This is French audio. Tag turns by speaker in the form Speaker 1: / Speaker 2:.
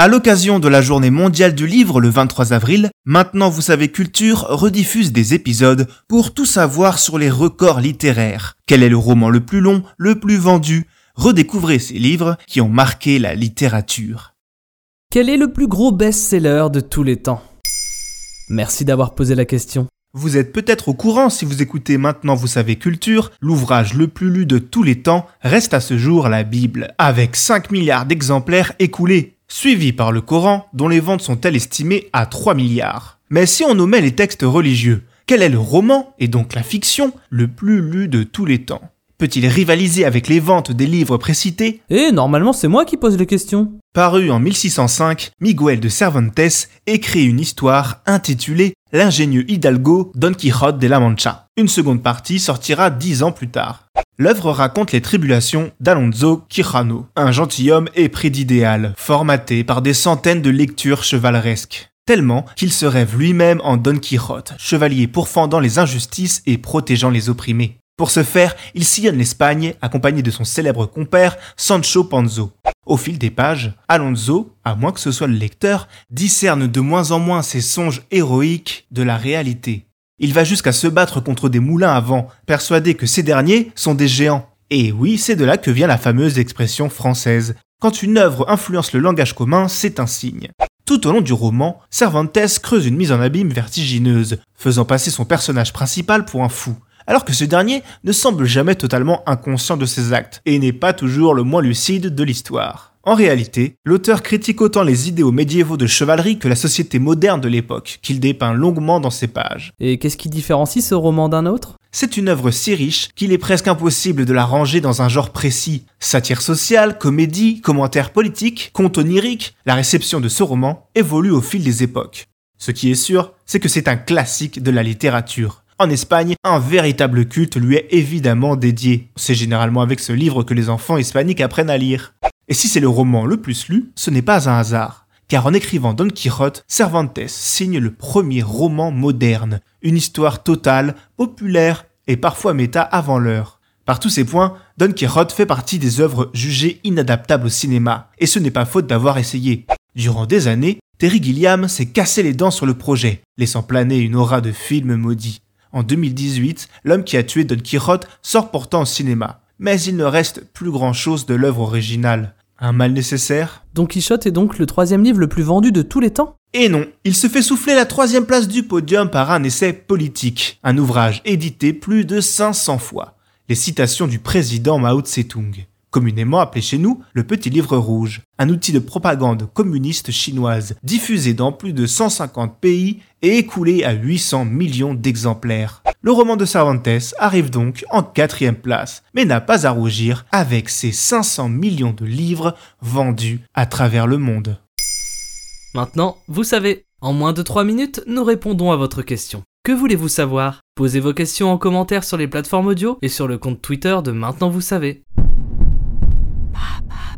Speaker 1: À l'occasion de la journée mondiale du livre le 23 avril, Maintenant vous savez culture rediffuse des épisodes pour tout savoir sur les records littéraires. Quel est le roman le plus long, le plus vendu? Redécouvrez ces livres qui ont marqué la littérature.
Speaker 2: Quel est le plus gros best-seller de tous les temps? Merci d'avoir posé la question.
Speaker 1: Vous êtes peut-être au courant si vous écoutez Maintenant vous savez culture, l'ouvrage le plus lu de tous les temps reste à ce jour la Bible, avec 5 milliards d'exemplaires écoulés suivi par le Coran, dont les ventes sont-elles estimées à 3 milliards. Mais si on omet les textes religieux, quel est le roman, et donc la fiction, le plus lu de tous les temps? Peut-il rivaliser avec les ventes des livres précités?
Speaker 2: Eh, normalement c'est moi qui pose les questions.
Speaker 1: Paru en 1605, Miguel de Cervantes écrit une histoire intitulée L'ingénieux Hidalgo Don Quixote de la Mancha. Une seconde partie sortira dix ans plus tard. L'œuvre raconte les tribulations d'Alonso Quijano, un gentilhomme épris d'idéal, formaté par des centaines de lectures chevaleresques tellement qu'il se rêve lui-même en Don Quixote, chevalier pourfendant les injustices et protégeant les opprimés. Pour ce faire, il sillonne l'Espagne accompagné de son célèbre compère Sancho Panzo. Au fil des pages, Alonso, à moins que ce soit le lecteur, discerne de moins en moins ses songes héroïques de la réalité. Il va jusqu'à se battre contre des moulins à vent, persuadé que ces derniers sont des géants. Et oui, c'est de là que vient la fameuse expression française. Quand une œuvre influence le langage commun, c'est un signe. Tout au long du roman, Cervantes creuse une mise en abîme vertigineuse, faisant passer son personnage principal pour un fou alors que ce dernier ne semble jamais totalement inconscient de ses actes, et n'est pas toujours le moins lucide de l'histoire. En réalité, l'auteur critique autant les idéaux médiévaux de chevalerie que la société moderne de l'époque, qu'il dépeint longuement dans ses pages.
Speaker 2: Et qu'est-ce qui différencie ce roman d'un autre?
Speaker 1: C'est une œuvre si riche qu'il est presque impossible de la ranger dans un genre précis. Satire sociale, comédie, commentaire politique, conte onirique, la réception de ce roman évolue au fil des époques. Ce qui est sûr, c'est que c'est un classique de la littérature. En Espagne, un véritable culte lui est évidemment dédié. C'est généralement avec ce livre que les enfants hispaniques apprennent à lire. Et si c'est le roman le plus lu, ce n'est pas un hasard. Car en écrivant Don Quixote, Cervantes signe le premier roman moderne, une histoire totale, populaire et parfois méta avant l'heure. Par tous ces points, Don Quixote fait partie des œuvres jugées inadaptables au cinéma, et ce n'est pas faute d'avoir essayé. Durant des années, Terry Gilliam s'est cassé les dents sur le projet, laissant planer une aura de film maudit. En 2018, L'homme qui a tué Don Quixote sort pourtant au cinéma. Mais il ne reste plus grand chose de l'œuvre originale. Un mal nécessaire?
Speaker 2: Don Quichotte est donc le troisième livre le plus vendu de tous les temps?
Speaker 1: Et non, il se fait souffler la troisième place du podium par un essai politique, un ouvrage édité plus de 500 fois. Les citations du président Mao Tse-tung communément appelé chez nous le Petit Livre Rouge, un outil de propagande communiste chinoise diffusé dans plus de 150 pays et écoulé à 800 millions d'exemplaires. Le roman de Cervantes arrive donc en quatrième place, mais n'a pas à rougir avec ses 500 millions de livres vendus à travers le monde.
Speaker 2: Maintenant, vous savez, en moins de 3 minutes, nous répondons à votre question. Que voulez-vous savoir? Posez vos questions en commentaire sur les plateformes audio et sur le compte Twitter de Maintenant vous savez.
Speaker 3: 爸爸。